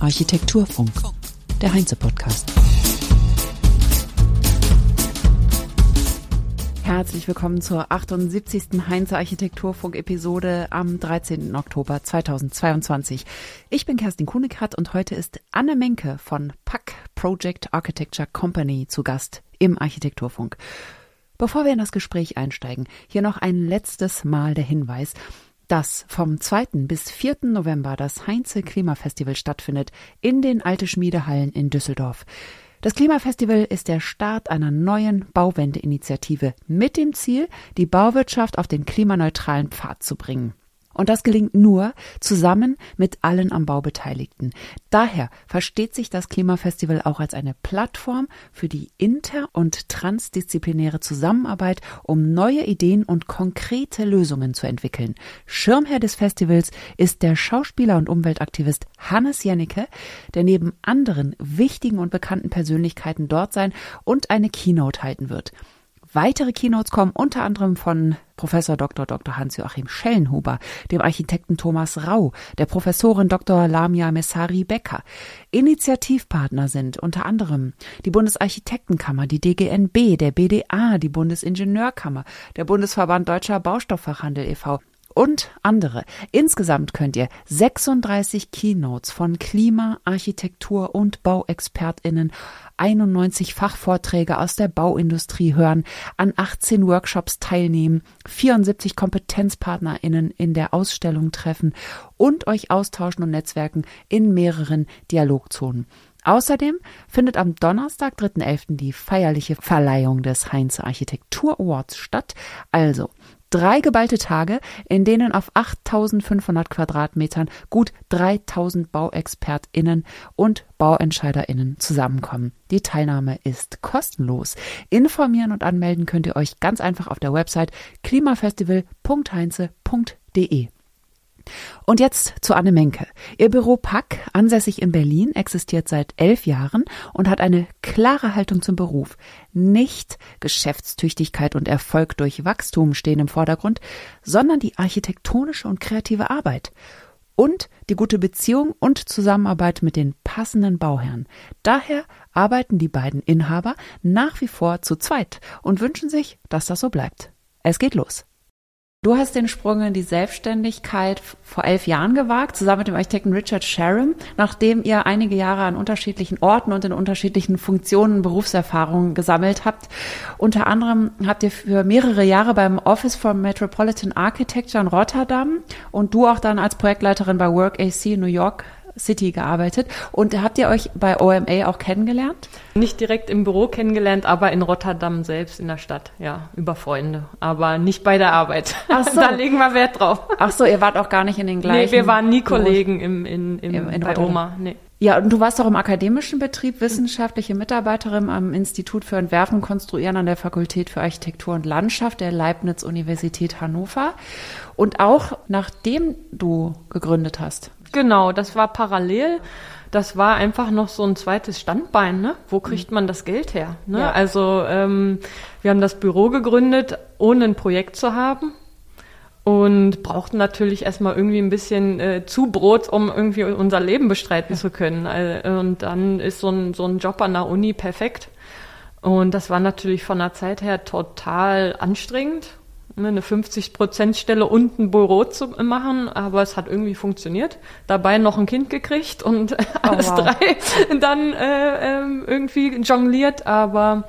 Architekturfunk. Architekturfunk, der Heinze-Podcast. Herzlich willkommen zur 78. Heinze Architekturfunk-Episode am 13. Oktober 2022. Ich bin Kerstin Kuhnekart und heute ist Anne Menke von PAC Project Architecture Company zu Gast im Architekturfunk. Bevor wir in das Gespräch einsteigen, hier noch ein letztes Mal der Hinweis, dass vom 2. bis 4. November das Heinze Klimafestival stattfindet in den Alte Schmiedehallen in Düsseldorf. Das Klimafestival ist der Start einer neuen Bauwende-Initiative mit dem Ziel, die Bauwirtschaft auf den klimaneutralen Pfad zu bringen. Und das gelingt nur zusammen mit allen am Bau Beteiligten. Daher versteht sich das Klimafestival auch als eine Plattform für die inter- und transdisziplinäre Zusammenarbeit, um neue Ideen und konkrete Lösungen zu entwickeln. Schirmherr des Festivals ist der Schauspieler und Umweltaktivist Hannes Jennecke, der neben anderen wichtigen und bekannten Persönlichkeiten dort sein und eine Keynote halten wird. Weitere Keynotes kommen unter anderem von Professor Dr. Dr. Hans-Joachim Schellenhuber, dem Architekten Thomas Rau, der Professorin Dr. Lamia Messari Becker. Initiativpartner sind unter anderem die Bundesarchitektenkammer, die DGNB, der BDA, die Bundesingenieurkammer, der Bundesverband Deutscher Baustofffachhandel e.V., und andere. Insgesamt könnt ihr 36 Keynotes von Klima, Architektur und Bauexpertinnen 91 Fachvorträge aus der Bauindustrie hören, an 18 Workshops teilnehmen, 74 KompetenzpartnerInnen in der Ausstellung treffen und euch austauschen und netzwerken in mehreren Dialogzonen. Außerdem findet am Donnerstag, 3.11. die feierliche Verleihung des Heinz Architektur Awards statt. Also Drei geballte Tage, in denen auf 8500 Quadratmetern gut 3000 BauexpertInnen und BauentscheiderInnen zusammenkommen. Die Teilnahme ist kostenlos. Informieren und anmelden könnt ihr euch ganz einfach auf der Website klimafestival.heinze.de. Und jetzt zu Anne Menke. Ihr Büro Pack, ansässig in Berlin, existiert seit elf Jahren und hat eine klare Haltung zum Beruf. Nicht Geschäftstüchtigkeit und Erfolg durch Wachstum stehen im Vordergrund, sondern die architektonische und kreative Arbeit und die gute Beziehung und Zusammenarbeit mit den passenden Bauherren. Daher arbeiten die beiden Inhaber nach wie vor zu zweit und wünschen sich, dass das so bleibt. Es geht los. Du hast den Sprung in die Selbstständigkeit vor elf Jahren gewagt, zusammen mit dem Architekten Richard Sharon, nachdem ihr einige Jahre an unterschiedlichen Orten und in unterschiedlichen Funktionen Berufserfahrungen gesammelt habt. Unter anderem habt ihr für mehrere Jahre beim Office for Metropolitan Architecture in Rotterdam und du auch dann als Projektleiterin bei Work AC New York City gearbeitet. Und habt ihr euch bei OMA auch kennengelernt? Nicht direkt im Büro kennengelernt, aber in Rotterdam selbst in der Stadt, ja, über Freunde. Aber nicht bei der Arbeit. Ach so. da legen wir Wert drauf. Ach so, ihr wart auch gar nicht in den gleichen. Nee, wir waren nie Kollegen im, in, im, Im, in bei Oma. Nee. Ja, und du warst auch im akademischen Betrieb, wissenschaftliche Mitarbeiterin am Institut für Entwerfen und Konstruieren an der Fakultät für Architektur und Landschaft der Leibniz-Universität Hannover. Und auch nachdem du gegründet hast, Genau, das war parallel. Das war einfach noch so ein zweites Standbein. Ne? Wo kriegt man das Geld her? Ne? Ja. Also ähm, wir haben das Büro gegründet, ohne ein Projekt zu haben und brauchten natürlich erstmal irgendwie ein bisschen äh, Zubrot, um irgendwie unser Leben bestreiten ja. zu können. Und dann ist so ein, so ein Job an der Uni perfekt. Und das war natürlich von der Zeit her total anstrengend eine 50-Prozent-Stelle und ein Büro zu machen, aber es hat irgendwie funktioniert. Dabei noch ein Kind gekriegt und alles oh, wow. drei dann äh, äh, irgendwie jongliert, aber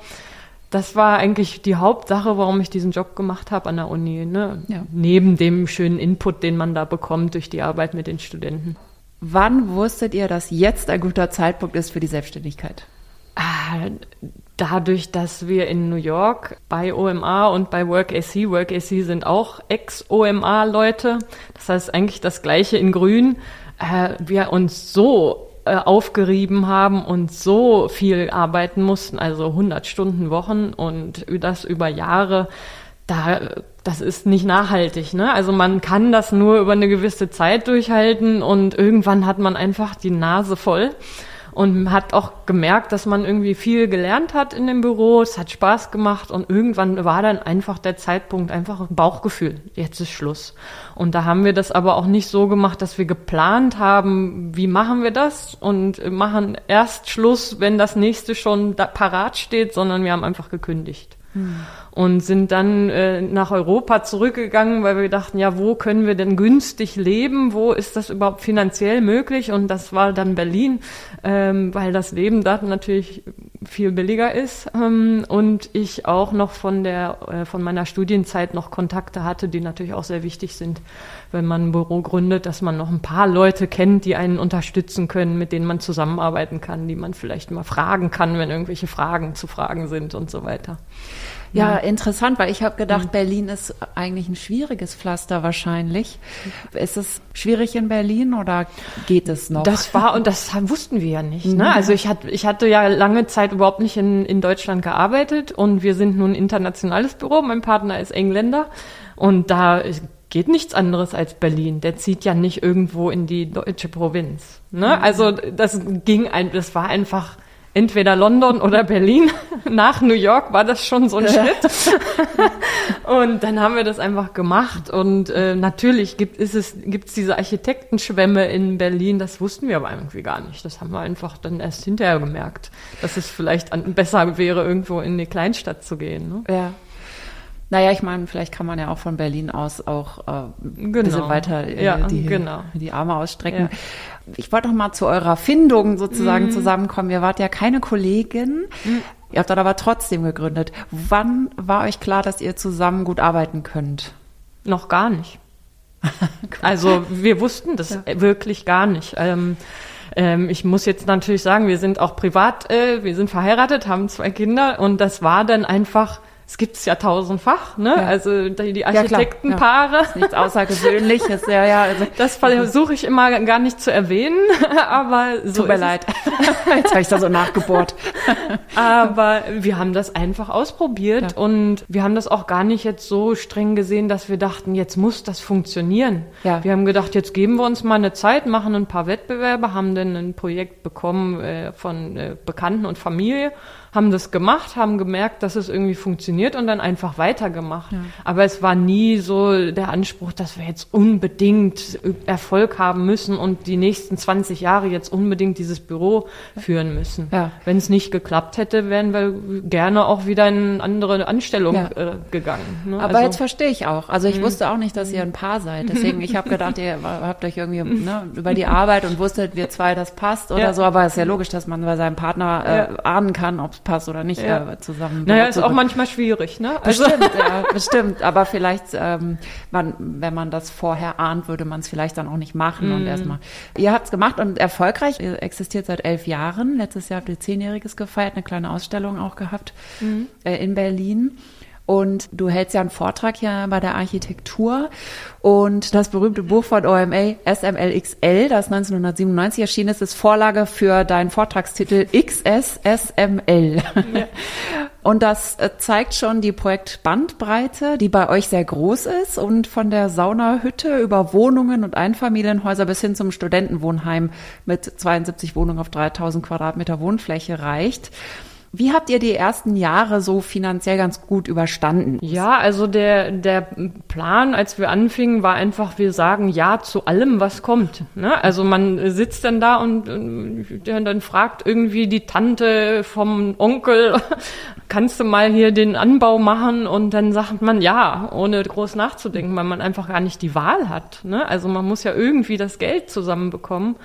das war eigentlich die Hauptsache, warum ich diesen Job gemacht habe an der Uni. Ne? Ja. Neben dem schönen Input, den man da bekommt durch die Arbeit mit den Studenten. Wann wusstet ihr, dass jetzt ein guter Zeitpunkt ist für die Selbstständigkeit? Ah, dadurch, dass wir in New York bei OMA und bei WorkAC, WorkAC sind auch Ex-OMA-Leute, das heißt eigentlich das gleiche in Grün, äh, wir uns so äh, aufgerieben haben und so viel arbeiten mussten, also 100 Stunden Wochen und das über Jahre, da, das ist nicht nachhaltig. Ne? Also man kann das nur über eine gewisse Zeit durchhalten und irgendwann hat man einfach die Nase voll. Und hat auch gemerkt, dass man irgendwie viel gelernt hat in dem Büro. Es hat Spaß gemacht und irgendwann war dann einfach der Zeitpunkt, einfach ein Bauchgefühl. Jetzt ist Schluss. Und da haben wir das aber auch nicht so gemacht, dass wir geplant haben, wie machen wir das und machen erst Schluss, wenn das nächste schon parat steht, sondern wir haben einfach gekündigt. Und sind dann äh, nach Europa zurückgegangen, weil wir dachten, ja, wo können wir denn günstig leben? Wo ist das überhaupt finanziell möglich? Und das war dann Berlin, ähm, weil das Leben da natürlich viel billiger ist. Ähm, und ich auch noch von der äh, von meiner Studienzeit noch Kontakte hatte, die natürlich auch sehr wichtig sind, wenn man ein Büro gründet, dass man noch ein paar Leute kennt, die einen unterstützen können, mit denen man zusammenarbeiten kann, die man vielleicht mal fragen kann, wenn irgendwelche Fragen zu fragen sind und so weiter. Ja, interessant, weil ich habe gedacht, mhm. Berlin ist eigentlich ein schwieriges Pflaster wahrscheinlich. Ist es schwierig in Berlin oder geht es noch? Das war und das wussten wir ja nicht. Ne? Mhm. Also ich hatte, ich hatte ja lange Zeit überhaupt nicht in, in Deutschland gearbeitet und wir sind nun ein internationales Büro. Mein Partner ist Engländer und da geht nichts anderes als Berlin. Der zieht ja nicht irgendwo in die deutsche Provinz. Ne? Also das ging ein, das war einfach entweder London oder Berlin. Nach New York war das schon so ein Schritt. und dann haben wir das einfach gemacht. Und äh, natürlich gibt ist es gibt's diese Architektenschwämme in Berlin. Das wussten wir aber irgendwie gar nicht. Das haben wir einfach dann erst hinterher gemerkt, dass es vielleicht an, besser wäre, irgendwo in eine Kleinstadt zu gehen. Ne? Ja. Naja, ich meine, vielleicht kann man ja auch von Berlin aus auch äh, ein genau. bisschen weiter äh, ja, die, genau. die Arme ausstrecken. Ja. Ich wollte noch mal zu eurer Findung sozusagen mhm. zusammenkommen. Ihr wart ja keine Kollegin. Mhm. Ihr habt dann aber trotzdem gegründet. Wann war euch klar, dass ihr zusammen gut arbeiten könnt? Noch gar nicht. also wir wussten das ja. wirklich gar nicht. Ähm, ähm, ich muss jetzt natürlich sagen, wir sind auch privat, äh, wir sind verheiratet, haben zwei Kinder und das war dann einfach es gibt's ja tausendfach, ne? Ja. Also die Architektenpaare. Ja, ja. nichts Außergewöhnliches, ja, ja. Also, das versuche ich immer gar nicht zu erwähnen, aber so. Tut mir leid. Jetzt habe ich da so nachgebohrt. aber wir haben das einfach ausprobiert und wir haben das auch gar nicht jetzt so streng gesehen, dass wir dachten, jetzt muss das funktionieren. Ja. Wir haben gedacht, jetzt geben wir uns mal eine Zeit, machen ein paar Wettbewerbe, haben dann ein Projekt bekommen äh, von äh, Bekannten und Familie haben das gemacht, haben gemerkt, dass es irgendwie funktioniert und dann einfach weitergemacht. Ja. Aber es war nie so der Anspruch, dass wir jetzt unbedingt Erfolg haben müssen und die nächsten 20 Jahre jetzt unbedingt dieses Büro führen müssen. Ja. Wenn es nicht geklappt hätte, wären wir gerne auch wieder in eine andere Anstellung ja. äh, gegangen. Ne? Aber also, jetzt verstehe ich auch. Also ich mhm. wusste auch nicht, dass ihr ein Paar seid. Deswegen, ich habe gedacht, ihr habt euch irgendwie ne, über die Arbeit und wusstet, wir zwei, das passt oder so. Aber es ist ja logisch, dass man bei seinem Partner äh, ahnen kann, ob passt oder nicht äh, zusammen. Naja, ist auch manchmal schwierig, ne? Also. Bestimmt, ja, bestimmt. Aber vielleicht, ähm, man, wenn man das vorher ahnt, würde man es vielleicht dann auch nicht machen mm. und erstmal. Ihr habt es gemacht und erfolgreich. Ihr existiert seit elf Jahren. Letztes Jahr habt ihr zehnjähriges gefeiert, eine kleine Ausstellung auch gehabt mm. äh, in Berlin. Und du hältst ja einen Vortrag hier bei der Architektur. Und das berühmte Buch von OMA, SMLXL, das 1997 erschienen ist, ist Vorlage für deinen Vortragstitel XSSML. Ja. Und das äh, zeigt schon die Projektbandbreite, die bei euch sehr groß ist und von der Saunahütte über Wohnungen und Einfamilienhäuser bis hin zum Studentenwohnheim mit 72 Wohnungen auf 3000 Quadratmeter Wohnfläche reicht. Wie habt ihr die ersten Jahre so finanziell ganz gut überstanden? Ja, also der, der Plan, als wir anfingen, war einfach, wir sagen Ja zu allem, was kommt. Ne? Also man sitzt dann da und, und dann fragt irgendwie die Tante vom Onkel, kannst du mal hier den Anbau machen? Und dann sagt man Ja, ohne groß nachzudenken, weil man einfach gar nicht die Wahl hat. Ne? Also man muss ja irgendwie das Geld zusammenbekommen.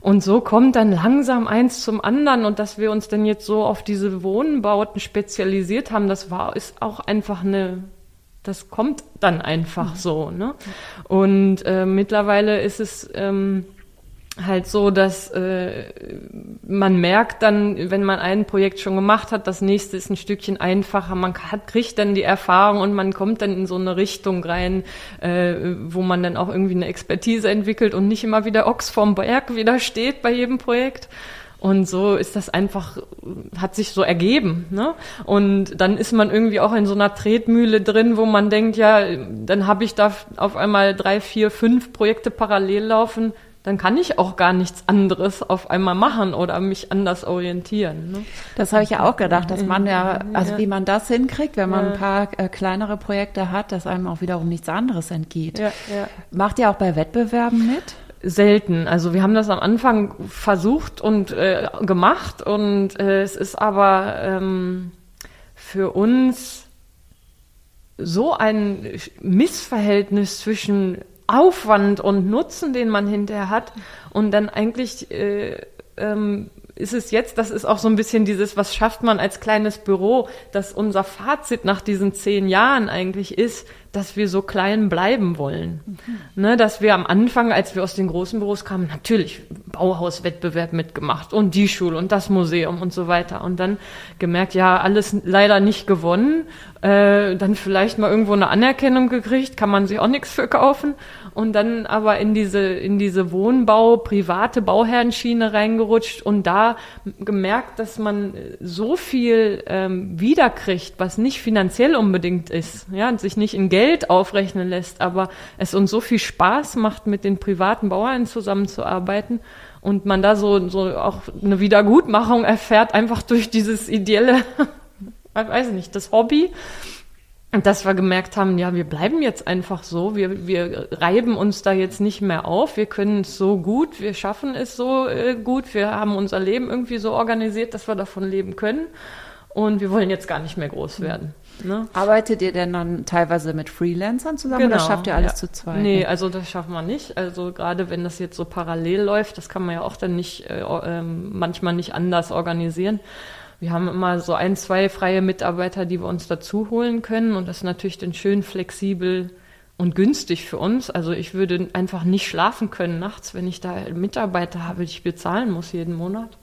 Und so kommt dann langsam eins zum anderen und dass wir uns dann jetzt so auf diese Wohnbauten spezialisiert haben, das war, ist auch einfach eine, das kommt dann einfach mhm. so, ne? Und äh, mittlerweile ist es, ähm, halt so, dass äh, man merkt dann, wenn man ein Projekt schon gemacht hat, das nächste ist ein Stückchen einfacher. Man hat, kriegt dann die Erfahrung und man kommt dann in so eine Richtung rein, äh, wo man dann auch irgendwie eine Expertise entwickelt und nicht immer wieder Ochs vorm Berg wieder steht bei jedem Projekt. Und so ist das einfach, hat sich so ergeben. Ne? Und dann ist man irgendwie auch in so einer Tretmühle drin, wo man denkt, ja, dann habe ich da auf einmal drei, vier, fünf Projekte parallel laufen dann kann ich auch gar nichts anderes auf einmal machen oder mich anders orientieren. Ne? Das habe ich ja auch gedacht, dass man ja, also ja. wie man das hinkriegt, wenn man ja. ein paar äh, kleinere Projekte hat, dass einem auch wiederum nichts anderes entgeht. Ja, Macht ihr auch bei Wettbewerben mit? selten. Also wir haben das am Anfang versucht und äh, gemacht und äh, es ist aber ähm, für uns so ein Missverhältnis zwischen Aufwand und Nutzen, den man hinterher hat. Und dann eigentlich äh, ähm, ist es jetzt, das ist auch so ein bisschen dieses, was schafft man als kleines Büro, dass unser Fazit nach diesen zehn Jahren eigentlich ist, dass wir so klein bleiben wollen. Mhm. Ne, dass wir am Anfang, als wir aus den großen Büros kamen, natürlich Bauhauswettbewerb mitgemacht und die Schule und das Museum und so weiter. Und dann gemerkt, ja, alles leider nicht gewonnen. Äh, dann vielleicht mal irgendwo eine Anerkennung gekriegt, kann man sich auch nichts für kaufen und dann aber in diese, in diese Wohnbau, private Bauherrenschiene reingerutscht und da gemerkt, dass man so viel ähm, wiederkriegt, was nicht finanziell unbedingt ist, ja, und sich nicht in Geld aufrechnen lässt, aber es uns so viel Spaß macht, mit den privaten Bauern zusammenzuarbeiten und man da so, so auch eine Wiedergutmachung erfährt, einfach durch dieses ideelle, ich weiß nicht, das Hobby. Und dass wir gemerkt haben, ja, wir bleiben jetzt einfach so, wir, wir reiben uns da jetzt nicht mehr auf, wir können es so gut, wir schaffen es so äh, gut, wir haben unser Leben irgendwie so organisiert, dass wir davon leben können und wir wollen jetzt gar nicht mehr groß werden. Ne? Arbeitet ihr denn dann teilweise mit Freelancern zusammen genau, oder schafft ihr alles ja. zu zweit? Nee, also das schaffen wir nicht. Also gerade wenn das jetzt so parallel läuft, das kann man ja auch dann nicht äh, äh, manchmal nicht anders organisieren. Wir haben immer so ein, zwei freie Mitarbeiter, die wir uns dazu holen können und das ist natürlich dann schön flexibel und günstig für uns. Also ich würde einfach nicht schlafen können nachts, wenn ich da Mitarbeiter habe, die ich bezahlen muss jeden Monat.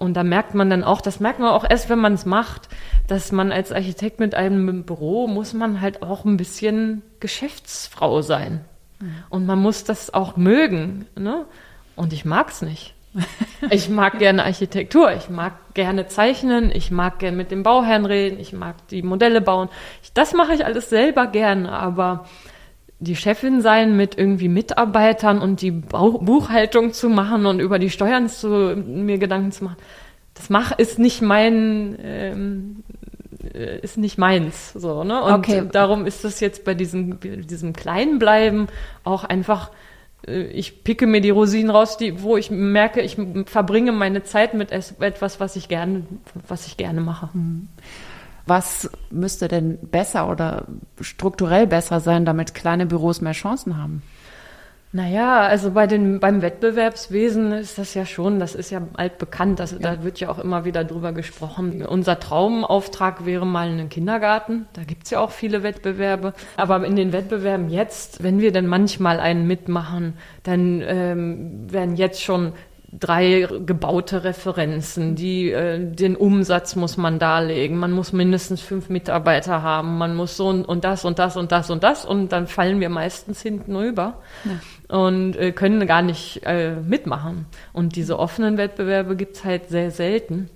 Und da merkt man dann auch, das merkt man auch erst, wenn man es macht, dass man als Architekt mit einem Büro muss man halt auch ein bisschen Geschäftsfrau sein. Mhm. Und man muss das auch mögen. Ne? Und ich mag es nicht. Ich mag gerne Architektur, ich mag gerne zeichnen, ich mag gerne mit dem Bauherrn reden, ich mag die Modelle bauen. das mache ich alles selber gerne, aber die Chefin sein mit irgendwie Mitarbeitern und die Buchhaltung zu machen und über die Steuern zu mir Gedanken zu machen, das mach ist nicht mein ähm, äh, ist nicht meins so ne und okay. darum ist das jetzt bei diesem diesem kleinen Bleiben auch einfach äh, ich picke mir die Rosinen raus, die, wo ich merke, ich verbringe meine Zeit mit etwas, was ich gerne, was ich gerne mache. Mhm. Was müsste denn besser oder strukturell besser sein, damit kleine Büros mehr Chancen haben? Naja, also bei den, beim Wettbewerbswesen ist das ja schon, das ist ja altbekannt, das, ja. da wird ja auch immer wieder drüber gesprochen. Unser Traumauftrag wäre mal ein Kindergarten, da gibt's ja auch viele Wettbewerbe. Aber in den Wettbewerben jetzt, wenn wir dann manchmal einen mitmachen, dann ähm, werden jetzt schon drei gebaute Referenzen, die äh, den Umsatz muss man darlegen, man muss mindestens fünf Mitarbeiter haben, man muss so und, und das und das und das und das und dann fallen wir meistens hinten rüber ja. und äh, können gar nicht äh, mitmachen. Und diese offenen Wettbewerbe gibt's halt sehr selten.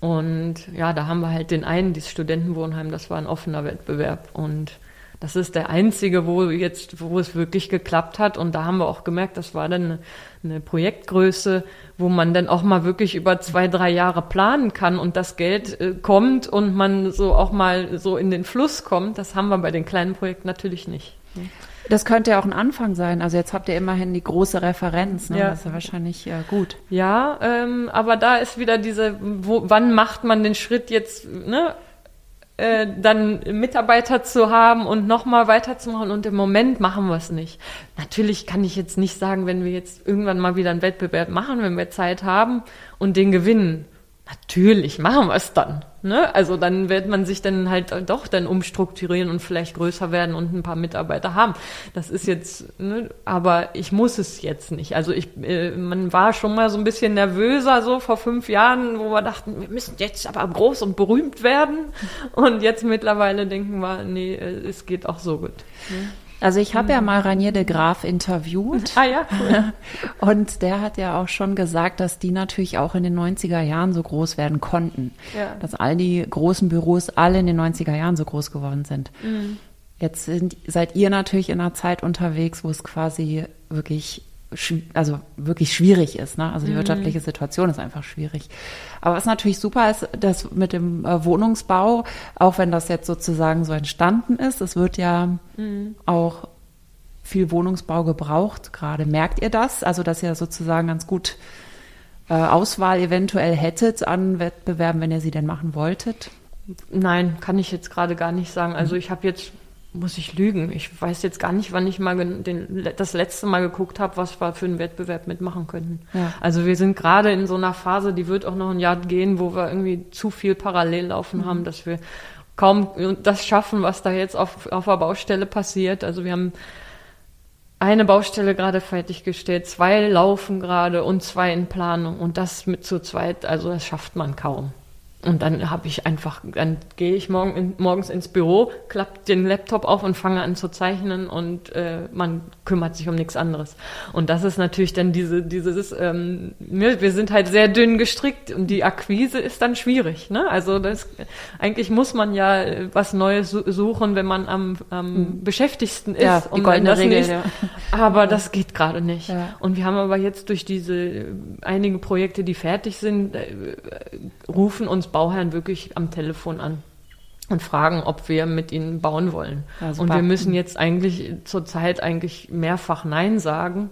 Und ja, da haben wir halt den einen, dieses Studentenwohnheim, das war ein offener Wettbewerb und das ist der einzige, wo jetzt, wo es wirklich geklappt hat. Und da haben wir auch gemerkt, das war dann eine, eine Projektgröße, wo man dann auch mal wirklich über zwei, drei Jahre planen kann und das Geld äh, kommt und man so auch mal so in den Fluss kommt. Das haben wir bei den kleinen Projekten natürlich nicht. Das könnte ja auch ein Anfang sein. Also jetzt habt ihr immerhin die große Referenz. Ne? Ja. Das ist ja wahrscheinlich äh, gut. Ja, ähm, aber da ist wieder diese, wo, wann macht man den Schritt jetzt? Ne? Äh, dann Mitarbeiter zu haben und nochmal weiterzumachen. Und im Moment machen wir es nicht. Natürlich kann ich jetzt nicht sagen, wenn wir jetzt irgendwann mal wieder einen Wettbewerb machen, wenn wir Zeit haben und den gewinnen. Natürlich machen wir es dann. Ne? Also dann wird man sich dann halt doch dann umstrukturieren und vielleicht größer werden und ein paar Mitarbeiter haben. Das ist jetzt, ne? aber ich muss es jetzt nicht. Also ich, äh, man war schon mal so ein bisschen nervöser so vor fünf Jahren, wo wir dachten, wir müssen jetzt aber groß und berühmt werden. Und jetzt mittlerweile denken wir, nee, äh, es geht auch so gut. Ne? Also ich habe ja mal Ranier de Graaf interviewt. Ah ja, cool. Und der hat ja auch schon gesagt, dass die natürlich auch in den 90er Jahren so groß werden konnten. Ja. Dass all die großen Büros alle in den 90er Jahren so groß geworden sind. Mhm. Jetzt sind, seid ihr natürlich in einer Zeit unterwegs, wo es quasi wirklich also wirklich schwierig ist. Ne? Also die Mhm. wirtschaftliche Situation ist einfach schwierig. Aber was natürlich super ist, dass mit dem äh, Wohnungsbau, auch wenn das jetzt sozusagen so entstanden ist, es wird ja Mhm. auch viel Wohnungsbau gebraucht gerade. Merkt ihr das? Also dass ihr sozusagen ganz gut äh, Auswahl eventuell hättet an Wettbewerben, wenn ihr sie denn machen wolltet? Nein, kann ich jetzt gerade gar nicht sagen. Also ich habe jetzt, muss ich lügen, ich weiß jetzt gar nicht, wann ich mal den, das letzte Mal geguckt habe, was wir für einen Wettbewerb mitmachen könnten. Ja. Also wir sind gerade in so einer Phase, die wird auch noch ein Jahr gehen, wo wir irgendwie zu viel parallel laufen haben, dass wir kaum das schaffen, was da jetzt auf, auf der Baustelle passiert. Also wir haben eine Baustelle gerade fertiggestellt, zwei laufen gerade und zwei in Planung und das mit zu zweit, also das schafft man kaum. Und dann habe ich einfach, dann gehe ich morgen in, morgens ins Büro, klappe den Laptop auf und fange an zu zeichnen und äh, man kümmert sich um nichts anderes. Und das ist natürlich dann diese, dieses, ähm, wir, wir sind halt sehr dünn gestrickt und die Akquise ist dann schwierig. Ne? Also das, eigentlich muss man ja äh, was Neues su- suchen, wenn man am, am beschäftigsten ist. Mhm. Ja, die goldene das Regel, nicht- ja. aber das geht gerade nicht. Ja. Und wir haben aber jetzt durch diese äh, einige Projekte, die fertig sind, äh, rufen uns Bauherren wirklich am Telefon an und fragen, ob wir mit ihnen bauen wollen. Ja, und wir müssen jetzt eigentlich zurzeit eigentlich mehrfach Nein sagen.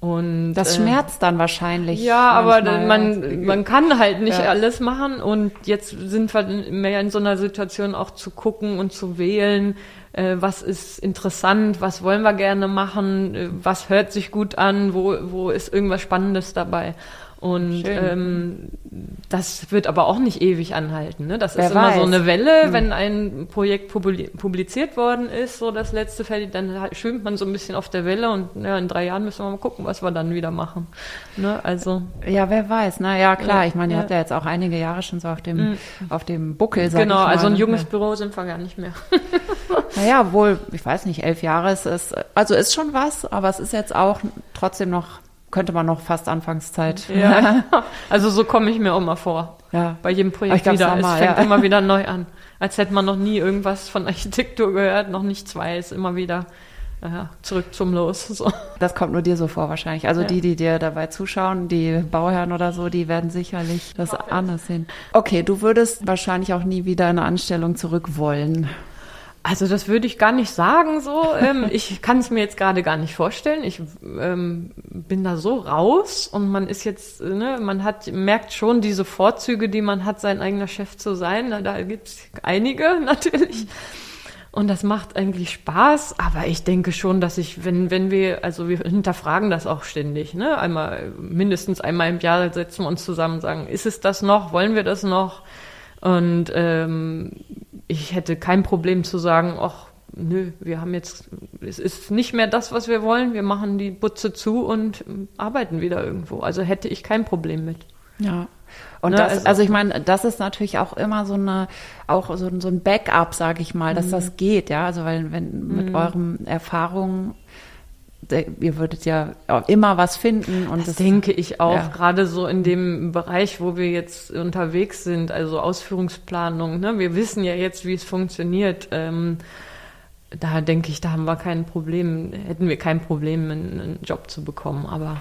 Und Das äh, schmerzt dann wahrscheinlich. ja, aber man, man kann halt nicht Ja. alles machen und jetzt sind wir mehr in so einer Situation auch zu gucken und zu wählen, äh, was ist interessant, was wollen wir gerne machen, äh, was hört sich gut an, wo, wo ist irgendwas Spannendes dabei. Und ähm, das wird aber auch nicht ewig anhalten. Ne? Das Wer ist immer so weiß. Hm. eine Welle, wenn ein Projekt publi publiziert worden ist, so das letzte fertig, dann schwimmt man so ein bisschen auf der Welle und ja, in drei Jahren müssen wir mal gucken, was wir dann wieder machen. Ne? Also Ja, wer weiß. Na ja, klar. Ja, Ich meine, ihr ja. habt ja jetzt auch einige Jahre schon so auf dem, auf dem Buckel, sag genau, also ein junges Büro sind wir gar nicht mehr. Naja, wohl, ich weiß nicht, elf Jahre ist es, also ist schon was, aber es ist jetzt auch trotzdem noch, könnte man noch fast Anfangszeit. Ja. Also so komme ich mir auch mal vor. Ja. Bei jedem Projekt ich glaub's wieder. Es normal, fängt ja. immer wieder neu an. Als hätte man noch nie irgendwas von Architektur gehört, noch nichts weiß, immer wieder ja, zurück zum Los. So. Das kommt nur dir so vor wahrscheinlich. Also Ja. die, die dir dabei zuschauen, die Bauherren oder so, die werden sicherlich das anders sehen. Okay, du würdest wahrscheinlich auch nie wieder in eine Anstellung zurück wollen. Also das würde ich gar nicht sagen so. Ähm, ich kann es mir jetzt gerade gar nicht vorstellen. Ich ähm, bin da so raus und man ist jetzt, ne, man hat merkt schon diese Vorzüge, die man hat, sein eigener Chef zu sein. Na, Da gibt's einige natürlich. Und das macht eigentlich Spaß, aber ich denke schon, dass ich, wenn, wenn wir, also wir hinterfragen das auch ständig, ne? Einmal, mindestens einmal im Jahr setzen wir uns zusammen und sagen, ist es das noch? Wollen wir das noch? Und ähm, ich hätte kein Problem zu sagen, ach, nö, wir haben jetzt, es ist nicht mehr das, was wir wollen, wir machen die Butze zu und ähm, arbeiten wieder irgendwo. Also hätte ich kein Problem mit. Ja. Und Ne, das, also- also, ich meine, das ist natürlich auch immer so eine, auch so, ein- so ein Backup, sage ich mal, dass Mhm. das geht, ja. Also weil wenn mit euren Erfahrungen, ihr würdet ja immer was finden und Das denke ich auch, ja. gerade so in dem Bereich, wo wir jetzt unterwegs sind, also Ausführungsplanung. Ne? Wir wissen ja jetzt, wie es funktioniert. Ähm, da denke ich, da haben wir kein Problem, hätten wir kein Problem, einen, Job zu bekommen. Aber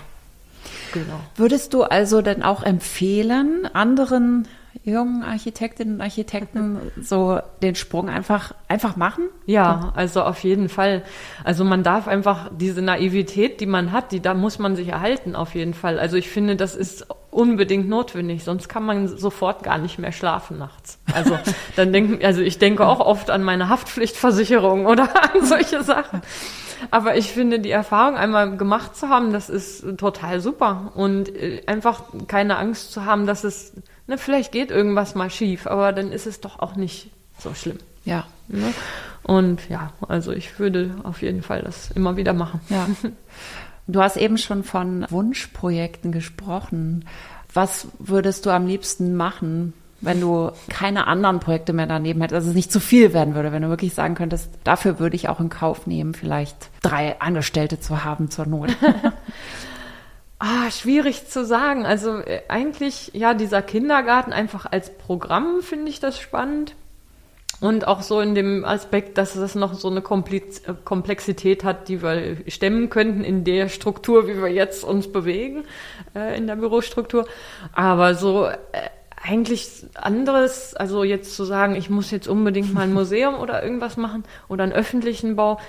genau. Würdest du also denn auch empfehlen, anderen jungen Architektinnen und Architekten so den Sprung einfach, einfach machen? Ja, also auf jeden Fall. Also man darf einfach diese Naivität, die man hat, die da muss man sich erhalten auf jeden Fall. Also ich finde, das ist unbedingt notwendig, sonst kann man sofort gar nicht mehr schlafen nachts. Also dann denken, also ich denke auch oft an meine Haftpflichtversicherung oder an solche Sachen. Aber ich finde, die Erfahrung einmal gemacht zu haben, das ist total super. Und äh, einfach keine Angst zu haben, dass es, ne, vielleicht geht irgendwas mal schief, aber dann ist es doch auch nicht so schlimm. Ja. Ne? Und ja, also ich würde auf jeden Fall das immer wieder machen. Ja. Du hast eben schon von Wunschprojekten gesprochen. Was würdest du am liebsten machen, wenn du keine anderen Projekte mehr daneben hättest, also es nicht zu viel werden würde, wenn du wirklich sagen könntest, dafür würde ich auch in Kauf nehmen, vielleicht drei Angestellte zu haben zur Not. Ah, schwierig zu sagen. Also äh, eigentlich, ja, dieser Kindergarten einfach als Programm finde ich das spannend. Und auch so in dem Aspekt, dass es noch so eine Komplexität hat, die wir stemmen könnten in der Struktur, wie wir jetzt uns bewegen, äh, in der Bürostruktur. Aber so äh, eigentlich anderes, also jetzt zu sagen, ich muss jetzt unbedingt mal ein Museum oder irgendwas machen oder einen öffentlichen Bau.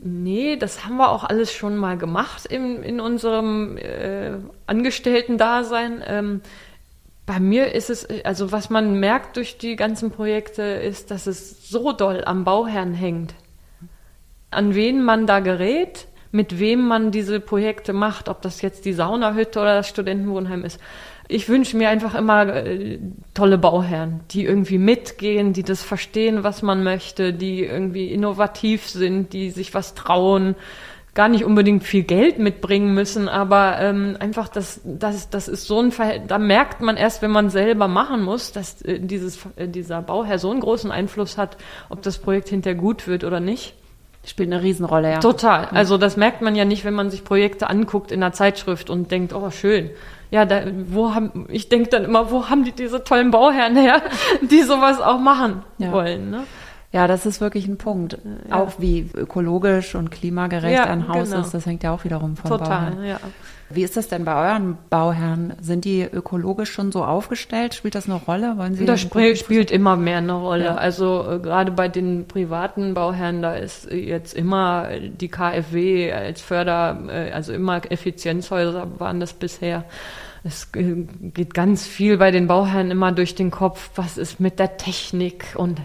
Nee, das haben wir auch alles schon mal gemacht in, in unserem äh, Angestellten-Dasein. Ähm, bei mir ist es, also was man merkt durch die ganzen Projekte, ist, dass es so doll am Bauherrn hängt. An wen man da gerät, mit wem man diese Projekte macht, ob das jetzt die Saunahütte oder das Studentenwohnheim ist. Ich wünsche mir einfach immer äh, tolle Bauherren, die irgendwie mitgehen, die das verstehen, was man möchte, die irgendwie innovativ sind, die sich was trauen gar nicht unbedingt viel Geld mitbringen müssen, aber ähm, einfach das, das, das ist so ein Verhältnis, da merkt man erst, wenn man selber machen muss, dass äh, dieses, äh, dieser Bauherr so einen großen Einfluss hat, ob das Projekt hinterher gut wird oder nicht. Spielt eine Riesenrolle, ja. Total. Also das merkt man ja nicht, wenn man sich Projekte anguckt in der Zeitschrift und denkt, oh schön. Ja, da, wo haben, ich denke dann immer, wo haben die diese tollen Bauherren her, die sowas auch machen ja. wollen. Ne? Ja, das ist wirklich ein Punkt. Ja. Auch wie ökologisch und klimagerecht ja, ein Haus genau. ist, das hängt ja auch wiederum vom Total, Bauherrn. Ja. Wie ist das denn bei euren Bauherren? Sind die ökologisch schon so aufgestellt? Spielt das eine Rolle? Wollen Sie das spielt, spielt immer mehr eine Rolle. Ja. Also äh, gerade bei den privaten Bauherren, da ist jetzt immer die KfW als Förder, äh, also immer Effizienzhäuser waren das bisher. Es geht ganz viel bei den Bauherren immer durch den Kopf, was ist mit der Technik und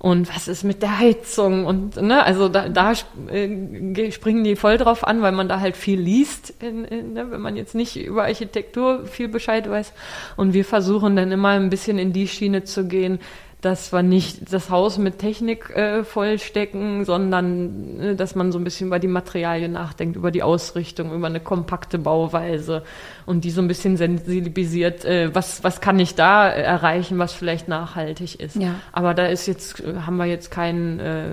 und was ist mit der Heizung und ne, also da, da äh, springen die voll drauf an, weil man da halt viel liest, in, in, ne, wenn man jetzt nicht über Architektur viel Bescheid weiß. Und wir versuchen dann immer ein bisschen in die Schiene zu gehen, dass wir nicht das Haus mit Technik äh, vollstecken, sondern äh, dass man so ein bisschen über die Materialien nachdenkt, über die Ausrichtung, über eine kompakte Bauweise und die so ein bisschen sensibilisiert, äh, was, was kann ich da erreichen, was vielleicht nachhaltig ist. Ja. Aber da ist jetzt, haben wir jetzt kein, äh,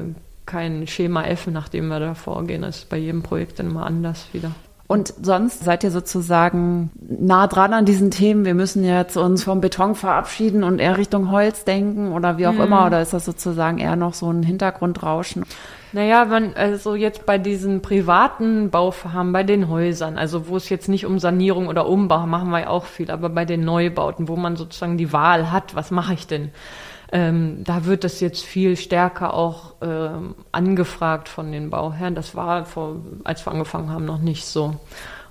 kein Schema F, nach dem wir da vorgehen. Das ist bei jedem Projekt dann immer anders wieder. Und sonst seid ihr sozusagen nah dran an diesen Themen. Wir müssen jetzt uns vom Beton verabschieden und eher Richtung Holz denken oder wie auch mhm. immer. Oder ist das sozusagen eher noch so ein Hintergrundrauschen? Naja, man, also jetzt bei diesen privaten Bauvorhaben, bei den Häusern, also wo es jetzt nicht um Sanierung oder Umbau, machen wir ja auch viel, aber bei den Neubauten, wo man sozusagen die Wahl hat, was mache ich denn? Ähm, da wird das jetzt viel stärker auch ähm, angefragt von den Bauherren. Das war, vor, als wir angefangen haben, noch nicht so.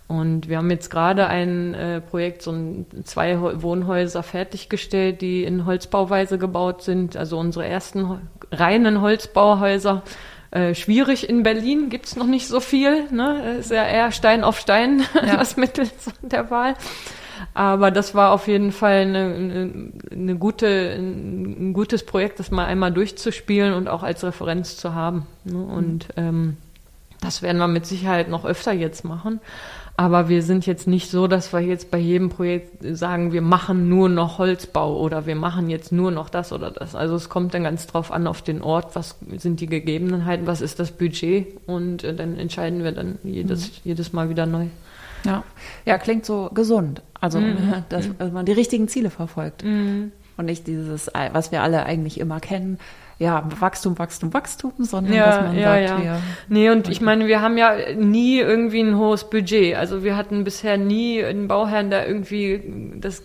Und wir haben jetzt gerade ein äh, Projekt, so ein, zwei Wohnhäuser fertiggestellt, die in Holzbauweise gebaut sind. Also unsere ersten reinen Holzbauhäuser. Äh, schwierig in Berlin, gibt's noch nicht so viel. Ne? Ist ja eher Stein auf Stein ja. das Mittel der Wahl. Aber das war auf jeden Fall eine, eine, gute, ein, gutes Projekt, das mal einmal durchzuspielen und auch als Referenz zu haben. Ne? Und ähm, das werden wir mit Sicherheit noch öfter jetzt machen. Aber wir sind jetzt nicht so, dass wir jetzt bei jedem Projekt sagen, wir machen nur noch Holzbau oder wir machen jetzt nur noch das oder das. Also es kommt dann ganz drauf an auf den Ort, was sind die Gegebenheiten, was ist das Budget und äh, dann entscheiden wir dann jedes, mhm. jedes Mal wieder neu. Ja. ja, klingt so gesund. Also, mhm. dass, dass, man die richtigen Ziele verfolgt. Mhm. Und nicht dieses, was wir alle eigentlich immer kennen, ja, Wachstum, Wachstum, Wachstum, sondern ja, dass man ja, sagt, ja. wir. Nee, und ich meine, wir haben ja nie irgendwie ein hohes Budget. Also wir hatten bisher nie einen Bauherrn, der irgendwie das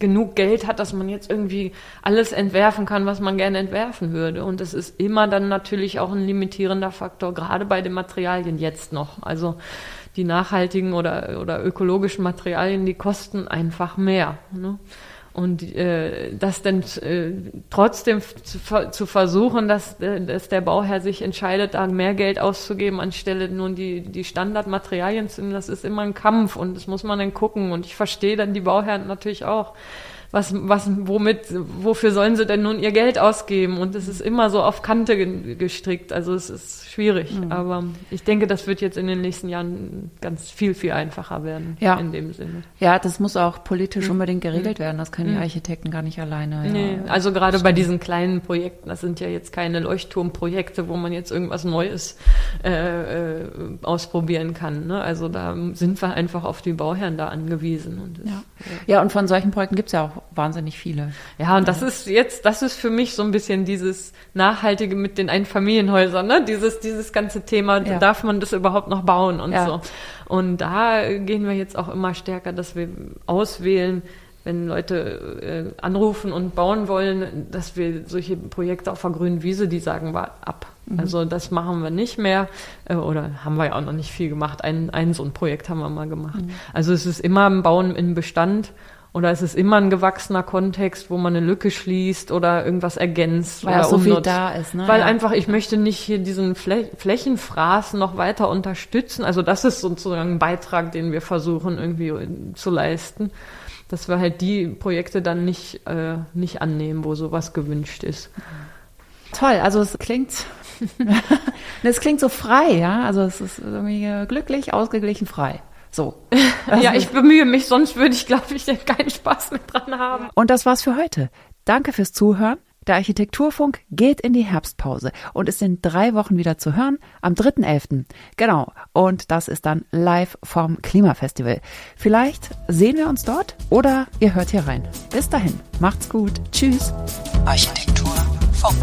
genug Geld hat, dass man jetzt irgendwie alles entwerfen kann, was man gerne entwerfen würde. Und das ist immer dann natürlich auch ein limitierender Faktor, gerade bei den Materialien jetzt noch. Also die nachhaltigen oder, oder ökologischen Materialien, die kosten einfach mehr. Ne? Und äh, das dann äh, trotzdem zu, zu versuchen, dass, äh, dass der Bauherr sich entscheidet, da mehr Geld auszugeben, anstelle nun die, die Standardmaterialien zu nehmen, das ist immer ein Kampf und das muss man dann gucken. Und ich verstehe dann die Bauherren natürlich auch was, was, womit, wofür sollen sie denn nun ihr Geld ausgeben? Und es ist immer so auf Kante gestrickt. Also es ist schwierig. Mhm. Aber ich denke, das wird jetzt in den nächsten Jahren ganz viel, viel einfacher werden. Ja. In dem Sinne. Ja, das muss auch politisch mhm. unbedingt geregelt mhm. werden. Das können die mhm. Architekten gar nicht alleine. Nee, ja, also gerade bei diesen kleinen Projekten, das sind ja jetzt keine Leuchtturmprojekte, wo man jetzt irgendwas Neues äh, äh, ausprobieren kann. Ne? Also da sind wir einfach auf die Bauherren da angewiesen. Und das, ja. ja, und von solchen Projekten gibt es ja auch auch wahnsinnig viele. Ja, und das ist jetzt, das ist für mich so ein bisschen dieses Nachhaltige mit den Einfamilienhäusern, ne? Dieses, dieses ganze Thema, ja. darf man das überhaupt noch bauen und ja. so. Und da gehen wir jetzt auch immer stärker, dass wir auswählen, wenn Leute äh, anrufen und bauen wollen, dass wir solche Projekte auf der grünen Wiese, die sagen wir ab. Mhm. Also das machen wir nicht mehr äh, oder haben wir ja auch noch nicht viel gemacht. Ein, ein so ein Projekt haben wir mal gemacht. Mhm. Also es ist immer ein Bauen im Bestand oder es ist immer ein gewachsener Kontext, wo man eine Lücke schließt oder irgendwas ergänzt. Weil oder so viel da ist. Ne? Weil ja. einfach, ich möchte nicht hier diesen Flä Flächenfraß noch weiter unterstützen. Also das ist sozusagen ein Beitrag, den wir versuchen irgendwie zu leisten dass wir halt die Projekte dann nicht, äh, nicht annehmen, wo sowas gewünscht ist. Toll, also es klingt, es klingt so frei, ja. Also es ist irgendwie glücklich, ausgeglichen, frei. So. Also ja, ich bemühe mich, sonst würde ich, glaube ich, keinen Spaß mehr dran haben. Und das war's für heute. Danke fürs Zuhören. Der Architekturfunk geht in die Herbstpause und ist in drei Wochen wieder zu hören, am 3.11. Genau. Und das ist dann live vom Klimafestival. Vielleicht sehen wir uns dort oder ihr hört hier rein. Bis dahin, macht's gut. Tschüss. Architekturfunk.